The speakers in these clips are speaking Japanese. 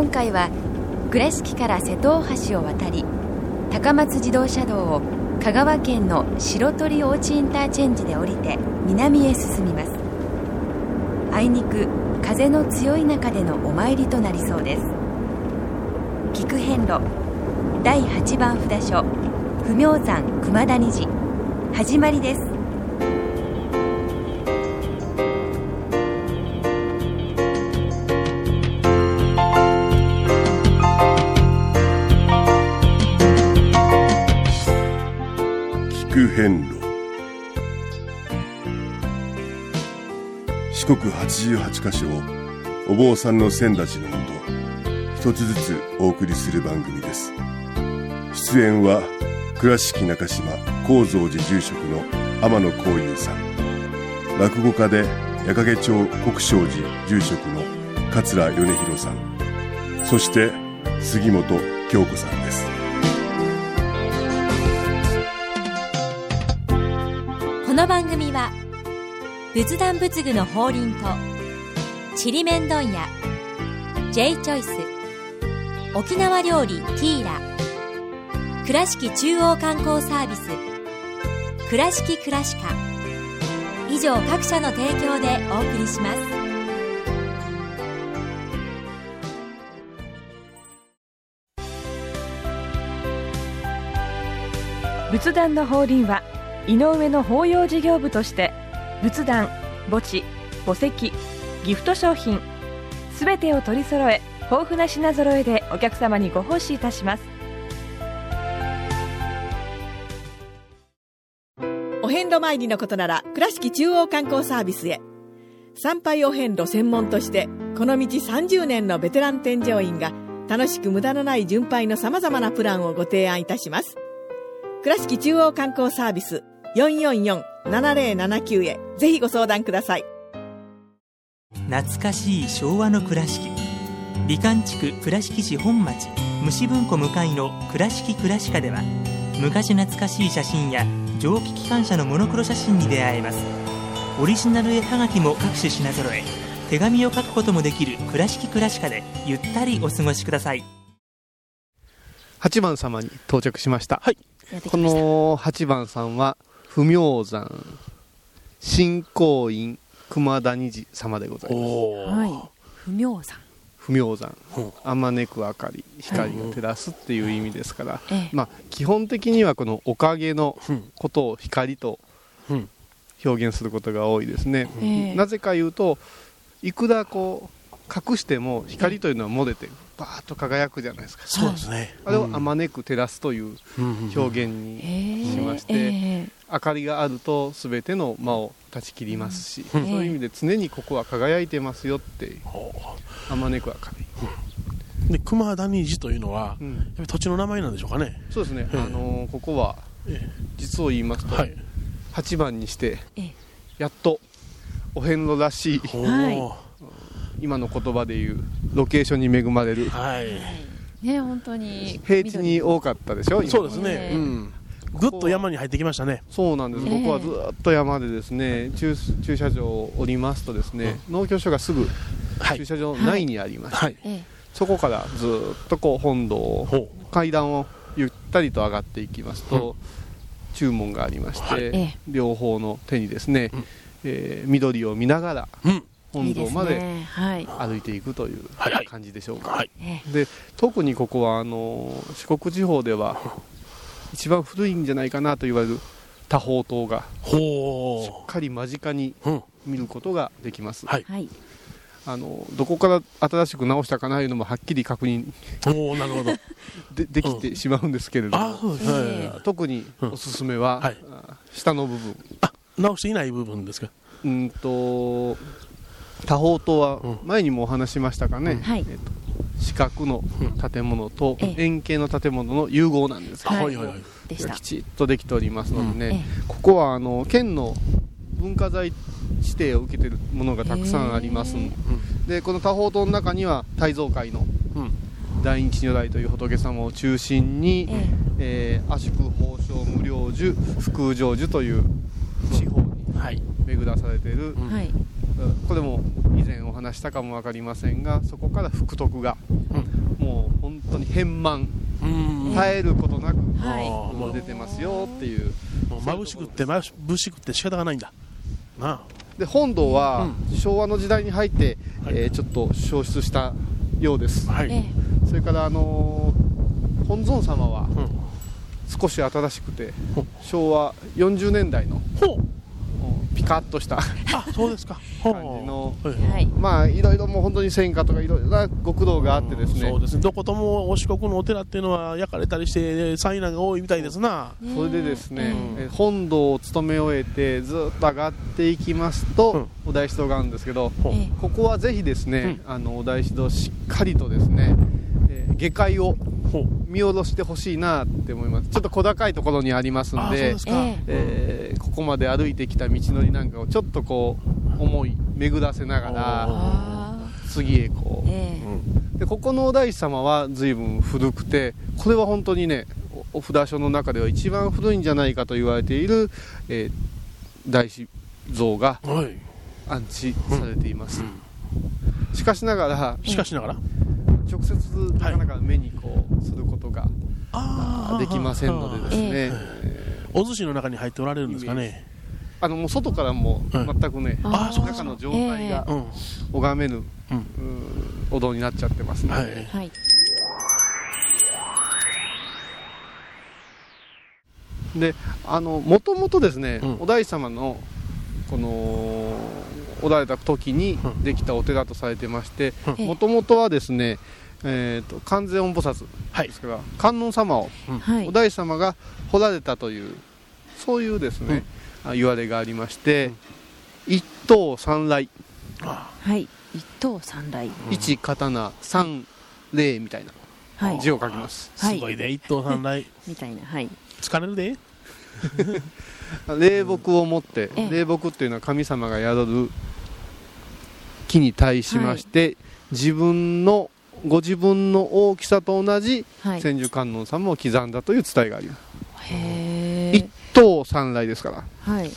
今回は倉敷から瀬戸大橋を渡り高松自動車道を香川県の白鳥大地インターチェンジで降りて南へ進みます。あいにく風の強い中でのお参りとなりそうです。菊遍路第8番札所不明山熊谷寺。始まりです。88カ所をお坊さんの先立ちのもと一つずつお送りする番組です。出演は倉敷中島高蔵寺住職の天野幸雄さん。落語家で矢掛町国商寺住職の桂米広さん。そして杉本京子さんです。仏壇仏具の法輪とちりめん問屋 J チョイス沖縄料理ティーラ倉敷中央観光サービス倉敷倉歯科以上各社の提供でお送りします。仏壇の法輪は井上の法要事業部として仏壇墓地墓石ギフト商品すべてを取り揃え豊富な品揃えでお客様にご奉仕いたします。お遍路参りのことなら倉敷中央観光サービスへ。参拝お遍路専門としてこの道30年のベテラン添乗員が楽しく無駄のない巡拝のさまざまなプランをご提案いたします。倉敷中央観光サービス444 444-7079へ。ぜひご相談ください。懐かしい昭和の倉敷。美観地区倉敷市本町。虫文庫向かいの「倉敷倉歯科」では昔懐かしい写真や蒸気機関車のモノクロ写真に出会えます。オリジナル絵はがきも各種品揃え手紙を書くこともできる「倉敷倉歯科」でゆったりお過ごしください。8番様に到着しました、はい。この8番さんは不明山。信仰院。熊谷寺様でございます。はい。不明山。不明山。うん。あまねく明かり。光を照らすっていう意味ですから、ええ。まあ基本的にはこのおかげのうん。ことを光とうん。表現することが多いですね、ええ。なぜか言うといくらこう隠しても光というのは漏れてバーッと輝くじゃないですか。そうですね。あれをあまねく照らすという表現にええしましてえ明かりがあると全ての魔を断ち切りますし、うん。そういう意味で常にここは輝いてますよってあまねく明かり、で熊谷寺というのは、うん。やっぱり土地の名前なんでしょうかね。そうですね、ええ。あのーここはえ実を言いますと、はい。8番にしてええ。やっとお遍路らしい。おはい。ー今の言葉で言うロケーションに恵まれる。はい。ね本当に。平地に多かったでしょ今そうですね、ええうん。ぐっと山に入ってきましたね。そうなんです、ええここはずっと山でですね駐駐車場を降りますとですね、農協所がすぐはい。駐車場内にありまして、はい。えそこからずっとこう本堂をほ階段をゆったりと上がっていきますと、注文がありまして、はい。ええ。両方の手にですね、うん。えー緑を見ながらううん本堂まいいですね。はい。歩いていくというはいはい。感じでしょうか、はい。えで特にここはあの四国地方では一番古いんじゃないかなと言われる多宝塔がしっほかり間近にう、うん、見ることができます、はい。えはい。あのどこから新しく直したかなというのもはっきり確認おおなるほど。でできてしまうんですけれども、あそうですね、ええ。特におすすめは、はい。あ下の部分。あ直していない部分ですか？うんと多宝塔はうん。前にもお話ししましたかね、はい。えっと四角の建物とええ。円形の建物の融合なんですよ、はい。はいはいきちっとできておりますのでね、えここはあの県の文化財指定を受けているものがたくさんありますんで。この多宝塔の中には大蔵会のうん。大日如来という仏様を中心に、ええ。ー、ashuk 宝生無量寿福空成就という地方にはい。巡らされている、うん。はいこれも以前お話したかも分かりませんがそこから福徳がもう本当に変満うん。絶えることなく、はい。出てますよっていう。眩しくって眩しくって仕方がないんだ。なで本堂は昭和の時代に入って、えーちょっと消失したようです。あはい、えそれからあのー本尊様はうん。少し新しくて昭和40年代のほうピカッとしたあそうですか。感じの。はい。まあいろいろもう本当に戦火とかいろいろなご苦労があってですね。そうです。ねどこともお四国のお寺っていうのは焼かれたりして災難が多いみたいですな。それでですね、うん。え本堂を務め終えてずっと上がっていきますと、うん。お大師堂があるんですけどほう。えここはぜひですね、あのお大師堂しっかりとですね、えー下界を見下ろしてほしいなって思います。ちょっと小高いところにありますんでええ。ーここまで歩いてきた道のりなんかをちょっとこう思い巡らせながらあ次へこう。ーえ。でここのお大師様は随分古くてこれは本当にねおお札所の中では一番古いんじゃないかと言われている、えー大師像がはい。安置されています、しかしながらしかしながら。直接なかなか目にこうすることがあできませんのでですね、えお寿司の中に入っておられるんですかね。あのもう外からも全くね、あそうですか。中の状態がうん。拝めぬ、お堂になっちゃってますので、はい。えはい。であのもともとですね、うん。お大師様のこのおられた時にうん。できたお寺とされてましてうんもともとはですね、えー、と観世音菩薩はいですから観音様をはい。お大師様が彫られたというそういうですね、あ言われがありまして、一刀三来。あはい。一等三来。一刀三礼みたいな。はい。字を書きます、はい。すごいね。一等三来。みたいな。はい。疲れるで。霊木を持って、ええ。霊木っていうのは神様が宿る木に対しまして、自分のご自分の大きさと同じはい。千手観音様を刻んだという伝えがあります、へ一刀三来ですから。はい。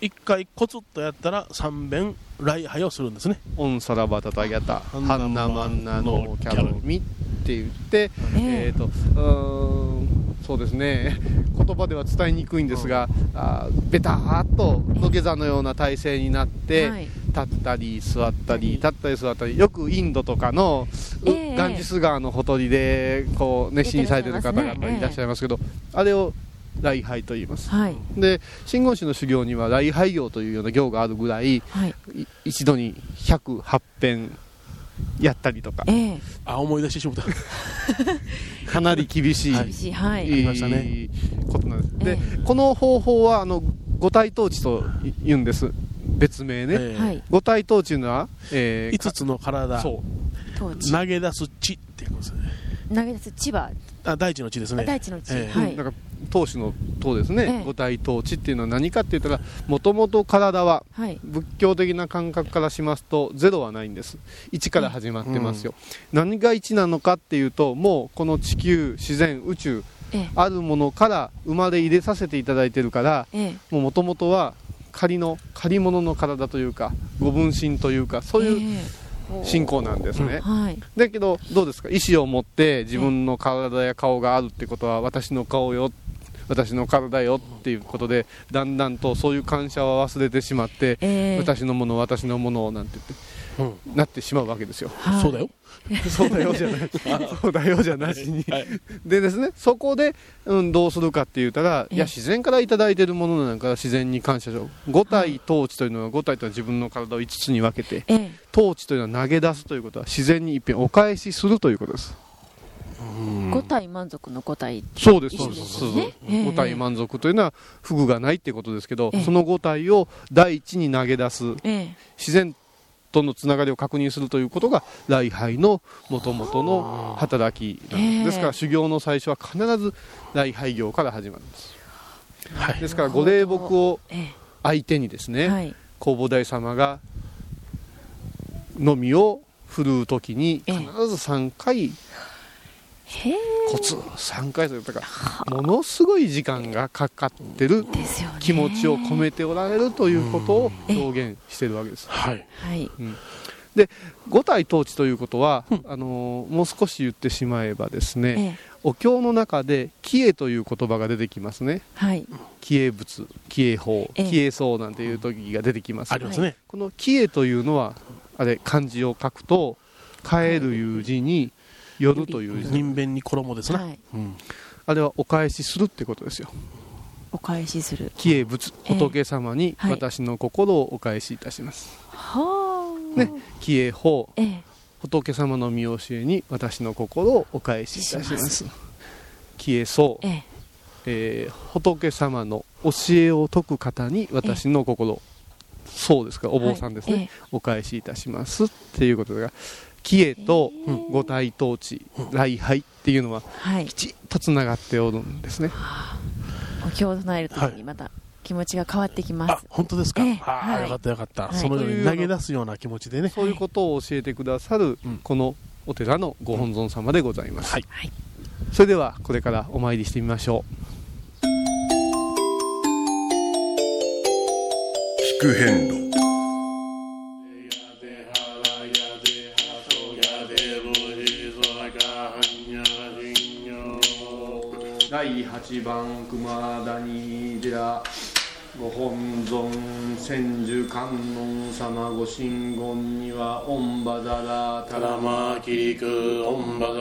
一回コツッとやったら三遍礼拝をするんですね「オンサラバタタギャタハンナマンナのキャロ。ミ」って言って、ええ。ーとうーんそうですね。言葉では伝えにくいんですが、あーベターっと土下座のような体勢になって、はい立ったり座ったり立ったり座ったりよくインドとかの、うええ。ガンジス川のほとりでこう熱心にされてる方々いらっしゃいますけど、あれを礼拝と言います。はい。で真言宗の修行には礼拝行というような行があるぐらいはい。い一度に108遍やったりとか。ええ。あ思い出してしまった。かなり厳しい、はいい。はい。いいましたね。ことなんです、でえこの方法はあの五体統治と言うんです別名ね、ええ。はい。五体統治というのは、えー五つの体。投げ出す地っていうことですね。投げ出す千葉あ大地の地ですね。大地の地。ええ。はい。なんか当主の党ですね、ええ。五体統治っていうのは何かって言ったらもともと体ははい。仏教的な感覚からしますとゼロはないんです。1から始まってますよ、何が1なのかっていうともうこの地球自然宇宙ええ。あるものから生まれ入れさせていただいてるからええ。もともとは仮の借り物の体というかご分身というかそういうえ信仰なんですね。え、はい。だけどどうですか？意思を持って自分の体や顔があるってことは私の顔よ私の体よっていうことでだんだんとそういう感謝は忘れてしまって、ええ。私のもの私のものなんて言って、なってしまうわけですよ。はい。そうだよ。そうだよじゃない。そうだよじゃなしに、はい。でですねそこで、うん、どうするかって言ったら、ええ。いや自然から頂いただいてるものなんから自然に感謝しよう五体統治というのは五体というのは自分の体を5つに分けてええ。統治というのは投げ出すということは自然に一遍お返しするということです。五体満足の五体そうです、そうですそうねです。五体満足というのは不具がないってことですけど、ええ。その五体を第一に投げ出す。ええ。自然とのつながりを確認するということが礼拝のもともとの働きなんです、ええですから修行の最初は必ず礼拝業から始まるんです。はい。ですからご霊木をえ相手にですね、えはい。弘法大様がのみを振るう時にええ。必ず3回へえコツ3回というだからものすごい時間がかかってる気持ちを込めておられるということを表現してるわけです。はい。はい。で五体統治ということは、あのもう少し言ってしまえばですね、ええ。お経の中で「帰依」という言葉が出てきますね。はい。帰依仏帰依法ええ。帰依僧なんていう時が出てきます、ありますね。この帰依というのはあれ漢字を書くと「帰る」いう字に「夜」という字人弁に衣ですな。はい。うん。あれはお返しするってことですよ。お返しする。帰依仏ええ。仏様にはい。私の心をお返しいたします、はあ。ね。帰依法。ええ。仏様の見教えに私の心をお返しいたします。帰依僧、えええ。ー仏様の教えを説く方に私の心、そうですか？お坊さんですね、はい。え。お返しいたしますっていうことが帰依とええ五体統治礼拝っていうのははい。きちっとつながっておるんですね。お経を唱えるときにまた気持ちが変わってきまあす、本当ですか？ええ。ああ、はい。よかったよかった。はい。そのように投げ出すような気持ちでね。そういうことを教えてくださるうん。このお寺のご本尊様でございます、はい。はい。それではこれからお参りしてみましょ聞く遍路第8番熊谷寺ご本尊千手観音様ご神言には御馬だらたらまきりく、おんばだ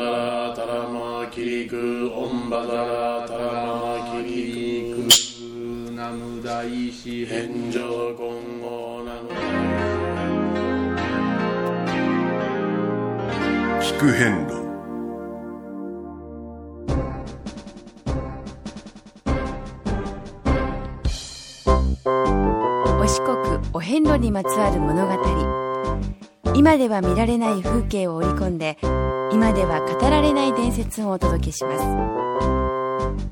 ら、たらまきりく、おんばだら、たらまきりく、南無大師返上今後なの。聞く遍遍路にまつわる物語。今では見られない風景を織り込んで今では語られない伝説をお届けしま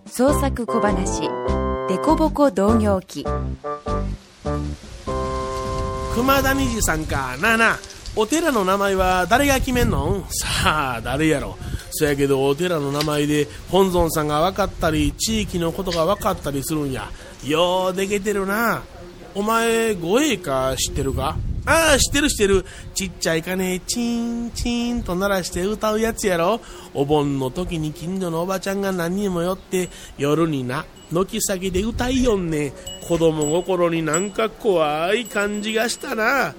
す。創作小話「デコボコ同業記。熊谷寺さんか。なあなあお寺の名前は誰が決めんの？さあ誰やろ？そやけどお寺の名前で本尊さんが分かったり地域のことが分かったりするんや。ようでけてるな。お前護衛か知ってるか？ああ知ってる知ってる。ちっちゃい鐘チンチンと鳴らして歌うやつやろ。お盆の時に近所のおばちゃんが何人も寄って夜にな軒先で歌いよんね。子供心になんか怖い感じがしたな。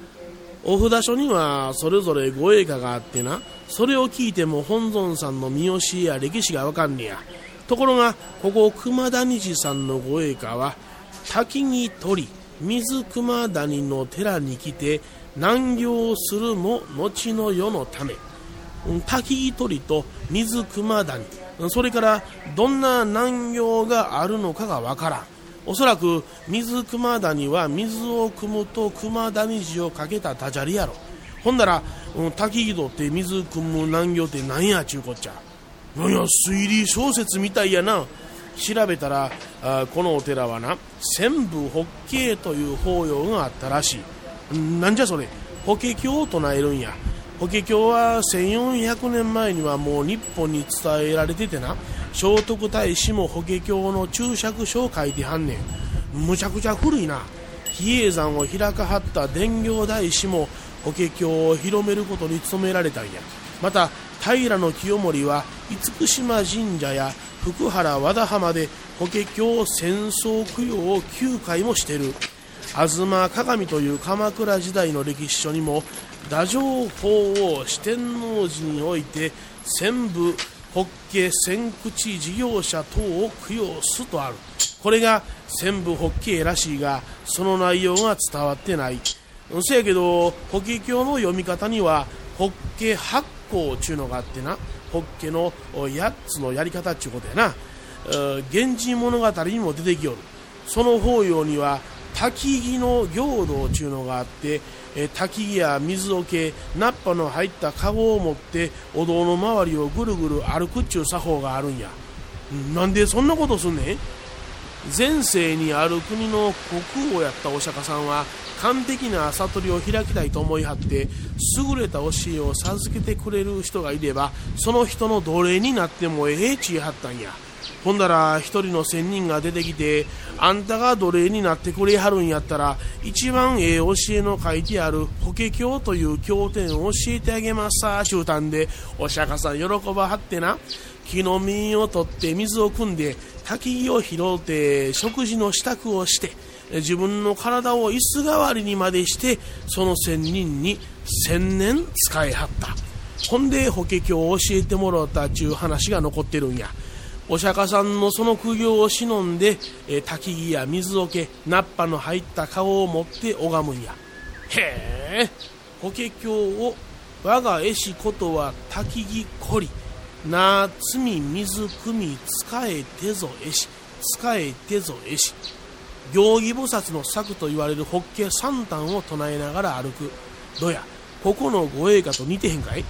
お札所にはそれぞれ護衛歌があってな。それを聞いても本尊さんの見教えや歴史がわかんねや。ところがここ熊谷寺さんの護衛歌は滝に鳥。水熊谷の寺に来て難行するも後の世のため。うん滝鳥と水熊谷。それからどんな難行があるのかがわからん。おそらく水熊谷は水を汲むと熊谷字をかけたダジャレやろ。ほんなら、うん、滝戸って水汲む難行って何やちゅうこっちゃ。いやいや推理小説みたいやな。調べたらあこのお寺はな千部法華という法要があったらしい。なんじゃそれ？法華経を唱えるんや。法華経は1400年前にはもう日本に伝えられててな。聖徳太子も法華経の注釈書を書いてはんねん。むちゃくちゃ古いな。比叡山を開かはった伝行大師も法華経を広めることに努められたんや。また平清盛は厳島神社や福原和田浜で法華経戦争供養を9回もしてる。東鏡という鎌倉時代の歴史書にも太政法を四天王寺において千部法華千口事業者等を供養すとある。これが千部法華らしいがその内容が伝わってない。せやけど法華経の読み方には法華八項ちゅうのがあってな。法華の8つのやり方っちゅうことやな。源氏物語にも出てきよる。その法要には焚き木の行道ちゅうのがあってえー焚き木や水桶ナッパの入ったカゴを持ってお堂の周りをぐるぐる歩くっちゅう作法があるんや。なんでそんなことすんねん？前世にある国の国王やったお釈迦さんは完璧な悟りを開きたいと思いはって優れた教えを授けてくれる人がいればその人の奴隷になってもええちいはったんや。ほんだら一人の仙人が出てきてあんたが奴隷になってくれはるんやったら一番ええ教えの書いてある法華経という経典を教えてあげますさちゅうたんでお釈迦さん喜ばはってな。木の実を取って水を汲んで焚き木を拾うて食事の支度をして自分の体を椅子代わりにまでしてその仙人に千年使いはった。ほんで法華経を教えてもらったちゅう話が残ってるんや。お釈迦さんのその苦行を忍んで、え焚き木や水桶ナッパの入った顔を持って拝むんや。へえ法華経を我が絵師ことは焚き木こり。な罪水汲み使えてぞ絵師。使えてぞ絵師。行儀菩薩の策と言われる法華三端を唱えながら歩く。どやここのご栄華と似てへんかい？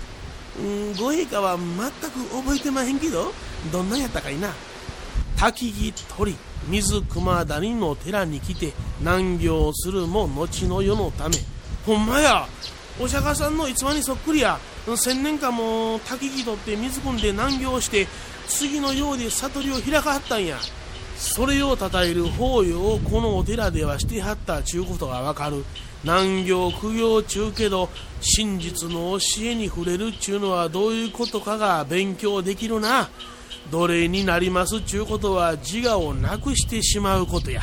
うんご陛下は全く覚えてまへんけどどんなんやったかいな。滝木鳥水熊谷の寺に来て難行するも後の世のため。ほんまや！お釈迦さんの逸話にそっくりや千年間も滝木取って水汲んで難行して次のようで悟りを開かはったんや。それをたたえる法要をこのお寺ではしてはったちゅうことがわかる。難行苦行中けど真実の教えに触れるちゅうのはどういうことかが勉強できるな。奴隷になりますちゅうことは自我をなくしてしまうことや。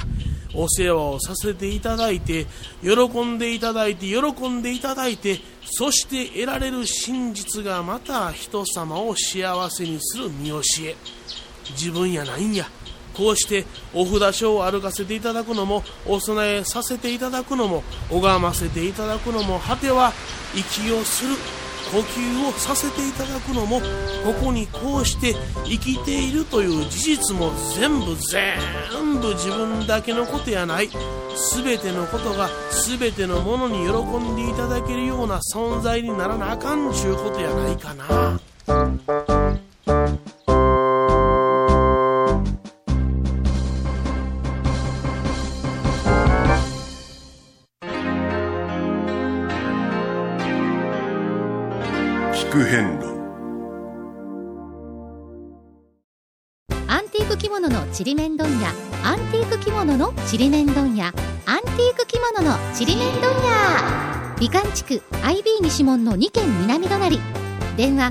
お世話をさせていただいて喜んでいただいて喜んでいただいてそして得られる真実がまた人様を幸せにする見教え。自分やないんや。こうしてお札書を歩かせていただくのもお供えさせていただくのも拝ませていただくのも果ては息をする。呼吸をさせていただくのもここにこうして生きているという事実も全部全部自分だけのことやない全てのことが全てのものに喜んでいただけるような存在にならなあかんちゅうことやないかな。ちりめん問屋アンティーク着物のちりめん問屋アンティーク着物のちりめん問屋美観地区 IB 西門の2軒南隣。電話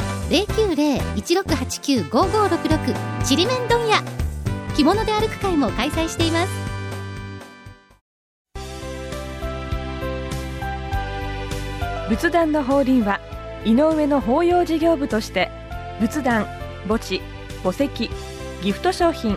090-1689-5566ちりめん問屋着物で歩く会も開催しています。仏壇の法輪は井上の法要事業部として仏壇墓地墓石ギフト商品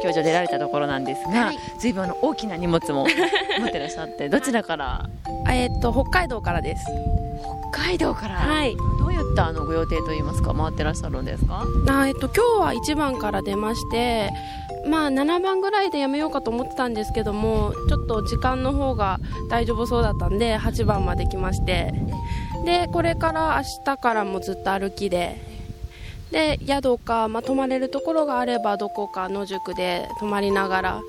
あの農協所出られたところなんですが、はい。随分あの大きな荷物も 持ってらっしゃってどちらから？えーっと北海道からです。北海道から、はい。どういったあのご予定といいますか回ってらっしゃるんですか？あえっと今日は1番から出ましてまあ7番ぐらいでやめようかと思ってたんですけどもちょっと時間の方が大丈夫そうだったんで8番まで来まして。でこれから明日からもずっと歩きでで宿か、まあ、泊まれるところがあればどこか野宿で泊まりながら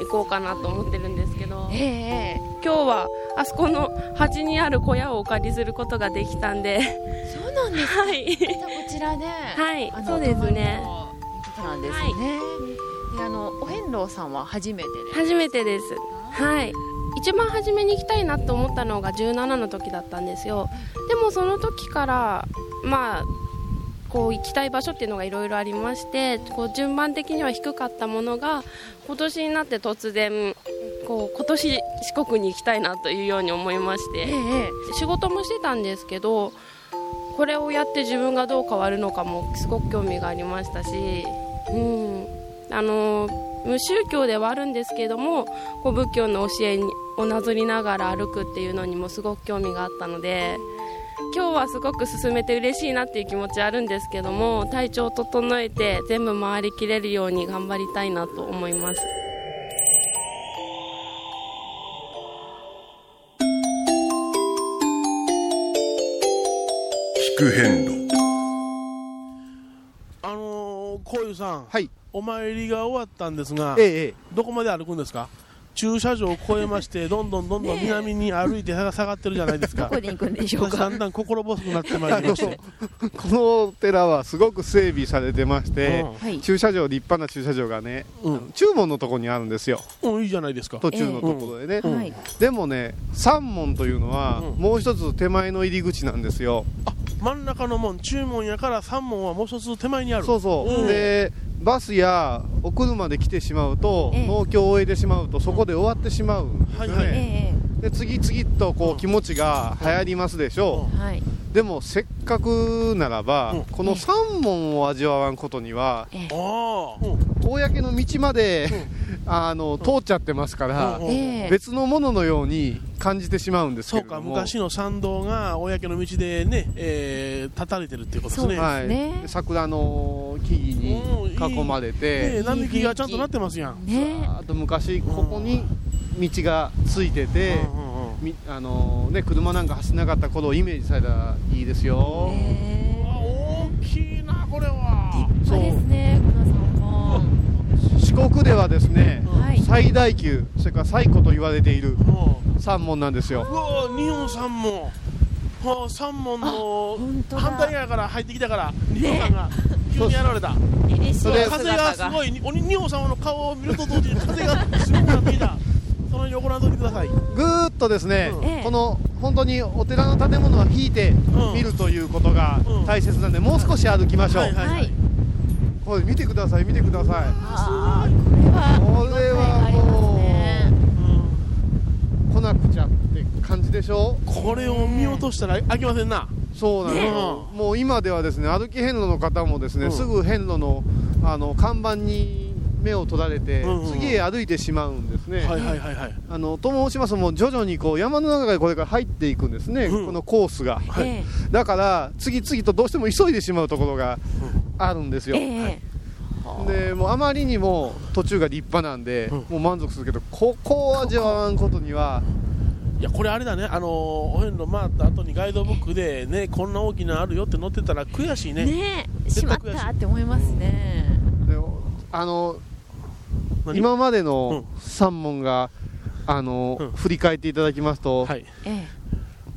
行こうかなと思ってるんですけど、ええ今日はあそこの端にある小屋をお借りすることができたんで。そうなんですか。はい。こちらで、はいあのそうですね。お泊まりということなんですね、であのお遍路さんは初めてで。初めてです。はい。一番初めに行きたいなと思ったのが17の時だったんですよ。でもその時からまあこう行きたい場所っていうのがいろいろありましてこう順番的には低かったものが今年になって突然こう今年四国に行きたいなというように思いまして、仕事もしてたんですけどこれをやって自分がどう変わるのかもすごく興味がありましたし、うん、あの無宗教ではあるんですけどもこう仏教の教えにをなぞりながら歩くっていうのにもすごく興味があったので今日はすごく進めて嬉しいなっていう気持ちあるんですけども体調を整えて全部回りきれるように頑張りたいなと思います。変路あのー、こういうさん、はい、お参りが終わったんですが、ええええ。どこまで歩くんですか？駐車場を越えまして、どんどんどんどん南に歩いて下がってるじゃないですか。どこに行くんでしょうか。私だんだん心細くなってまいりまして。このお寺はすごく整備されてまして、うん。はい。駐車場立派な駐車場がね、あの中門のところにあるんですよ。うん、いいじゃないですか。途中のところでね、うん。はい。でもね三門というのは、もう一つ手前の入り口なん。ですよ真ん中の門、中門やから三門はもう一つ手前にある。そうそう、んでバスやお車で来てしまうと、ええ。農協を終えてしまうとそこで終わってしまう。んですよね、はいはい。えで次々とこう気持ちが流行りますでしょえはい。う、でもせっかくならば、この三門を味わわんことには、ええ。あ公の道まで、あの通っちゃってますから、うんええ。別のもののように感じてしまうんですけそうか、昔の参道が公の道でね、えー、立たれてるっていうことですね。はい、で桜の木々に囲まれて、ねえ並木がちゃんとなってますやん。あと昔ここに道がついてて、みあのね、車なんか走らなかった頃をイメージされたらいいですよ、大きいな、これは。そうですねこの三本四国ではですね、はい。最大級それから最古と言われている三門なんですよ。うわ日本三門。はあ、三門の反対側から入ってきたから、日本さんが急に現れた。それ風がすごい、に鬼日本様の顔を見ると同時に風がすごくなってきた。その横覧といてください。ぐーっとですね、ええ。この本当にお寺の建物は引いて見るということが大切なんで、もう少し歩きましょう、はいはいはい。これ見てください見てください。あーこれはこれはもう、来なくちゃって感じでしょ？これを見落としたら飽きませんな。そうなんです。よ、もう今ではですね歩き遍路の方もですね、うん。すぐ遍路のあの看板に目を取られて、うんうん次へ歩いてしまうんですね。はいはいはいはい。あのと申しますともう徐々にこう山の中でこれから入っていくんですね、このコースが、はい。えだから次々とどうしても急いでしまうところがあるんですよ、えでもうあまりにも途中が立派なんで、もう満足するけどここを味わわんことにはいやこれあれだね、あのーお遍路回った後にガイドブックで、ね、こんな大きなのあるよって載ってたら悔しいね。ねえ。しまったって思いますね。であの今までの3問が、あの振り返っていただきますと、え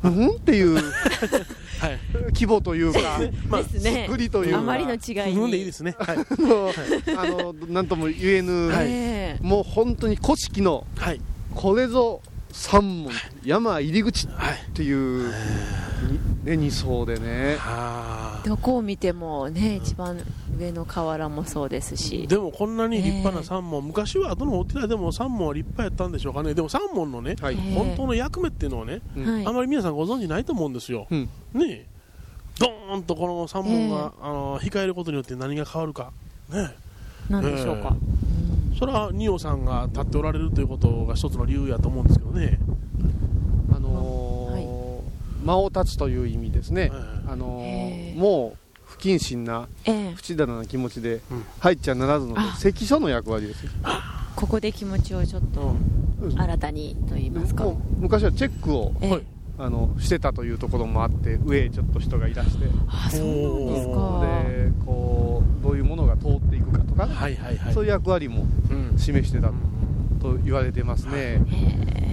うん？っていう はい、規模というか、まあですね。作りというか、あまりの違いに。うんでいいですね。はい。あのなんとも言えぬ、えもう本当に古式の、はい、これぞ三門、山入り口っていう、にね、二層でね。どこを見てもね一番上の河原もそうですし。でもこんなに立派な三門、昔はどのお寺でも三門は立派やったんでしょうかね、でも三門のね、本当の役目っていうのはね、はい。あまり皆さんご存知ないと思うんですよ。ね。えドーンとこの三門が、あの控えることによって何が変わるか。ね。何でしょうか、え。それは仁王さんが立っておられるということが一つの理由やと思うんですけどね。あのー間を立つという意味ですね、あのー。もう不謹慎な、不知だな気持ちで入っちゃならずので、関所の役割ですよ。ここで気持ちをちょっと新たにと言いますか、昔はチェックを、ええ。あのしてたというところもあって上へちょっと人がいらして。あそうなんですか。でこうどういうものが通っていくかとかね、はいはいはい。そういう役割も示してたと言われてますね、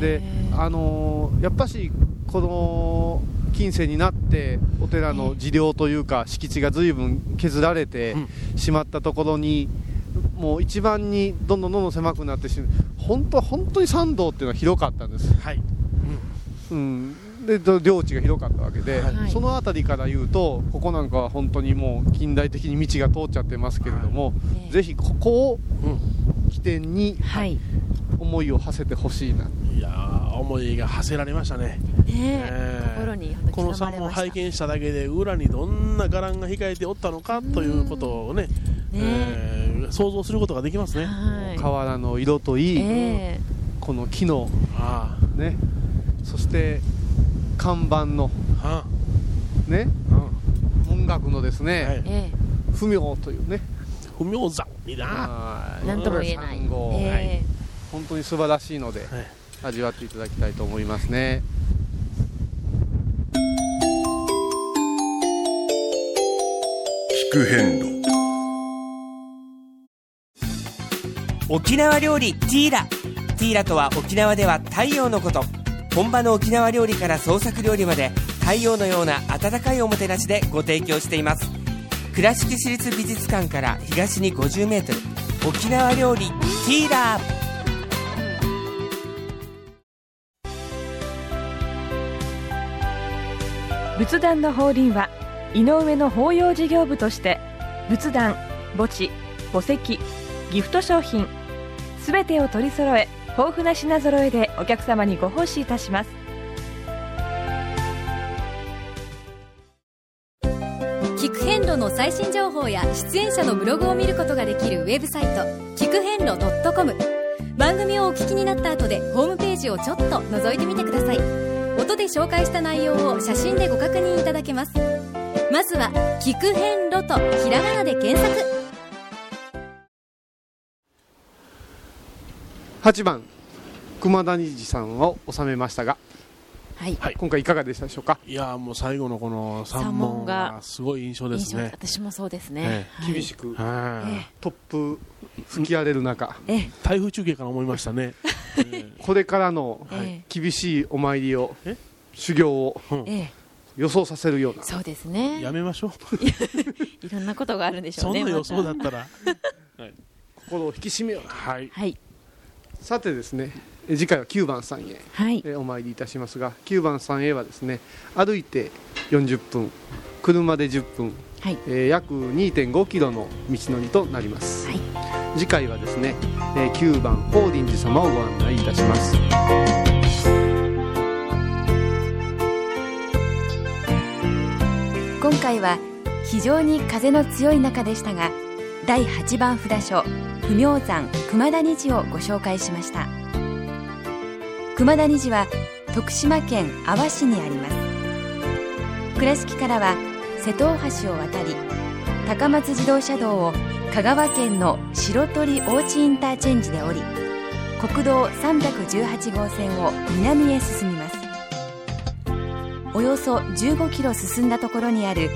であのーやっぱしこの近世になってお寺の寺領というか敷地が随分削られてしまったところに、もう一番にどんどんどんどん狭くなってしまう本当は本当に参道っていうのは広かったんです、はい。うん、でど領地が広かったわけで、はい。その辺りから言うとここなんかは本当にもう近代的に道が通っちゃってますけれども、ぜひここを起点に思いを馳せてほしいな、いやー思いが馳せられましたね。ね。え心にこの刻ま三門れました。拝見しただけで裏にどんな伽藍が控えておったのかということをね、えー想像することができますね。河原の色といい、えこの木のあね。そして看板のね、音楽のですね、え不明というね。不明山になはい。なんとも言えない。え本当に素晴らしいので、味わっていただきたいと思いますね聞く変路沖縄料理ティーラ。ティーラとは沖縄では太陽のこと。本場の沖縄料理から創作料理まで太陽のような温かいおもてなしでご提供しています。倉敷市立美術館から東に 50m 沖縄料理ティーラ。仏壇の法輪は井上の法要事業部として仏壇墓地墓石ギフト商品すべてを取り揃え豊富な品揃えでお客様にご奉仕いたします。聞く遍路の最新情報や出演者のブログを見ることができるウェブサイト聞く遍路 .com 番組をお聞きになった後でホームページをちょっと覗いてみてください。音で紹介した内容を写真でご確認いただけます。まずは「聞く遍路」とひらがなで検索。8番熊田虹さんを収めましたが、はい。今回いかがでしたでしょうか？いやもう最後のこの三三問問ががすごい印象ですね。私もそうですね、えはい。厳しくはいトップ吹き荒れる中え台風中継から思いましたね。これからのえ厳しいお参りを修行をええ予想させるような。そうですね。やめましょ いろんなことがあるんでしょう んねそな予想だまったら。心を引き締めようとはい。はい。さてですねえ次回は9番さんへ、はい。えお参りいたしますが9番さんへはですね歩いて40分車で10分、はい。えー約2.5キロの道のりとなります、次回はですね、えー9番法輪寺様をご案内いたします今回は非常に風の強い中でしたが第8番札所不明山熊田虹をご紹介しました。熊田虹は徳島県阿波市にあります。倉敷からは瀬戸大橋を渡り高松自動車道を香川県の白鳥大地インターチェンジで降り国道318号線を南へ進みます。およそ15キロ進んだところにある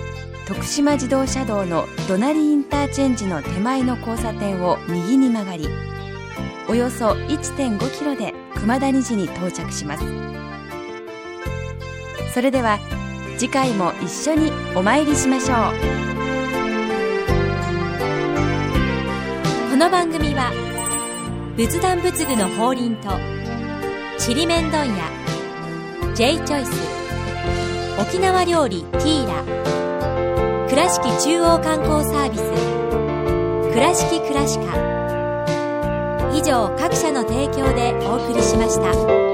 徳島自動車道のドナリインターチェンジの手前の交差点を右に曲がりおよそ1.5キロで熊田虹に到着します。それでは次回も一緒にお参りしましょう。この番組は仏壇仏具の法輪とちりめん問屋 J チョイス沖縄料理ティーラ。倉敷中央観光サービス。倉敷倉歯科以上各社の提供でお送りしました。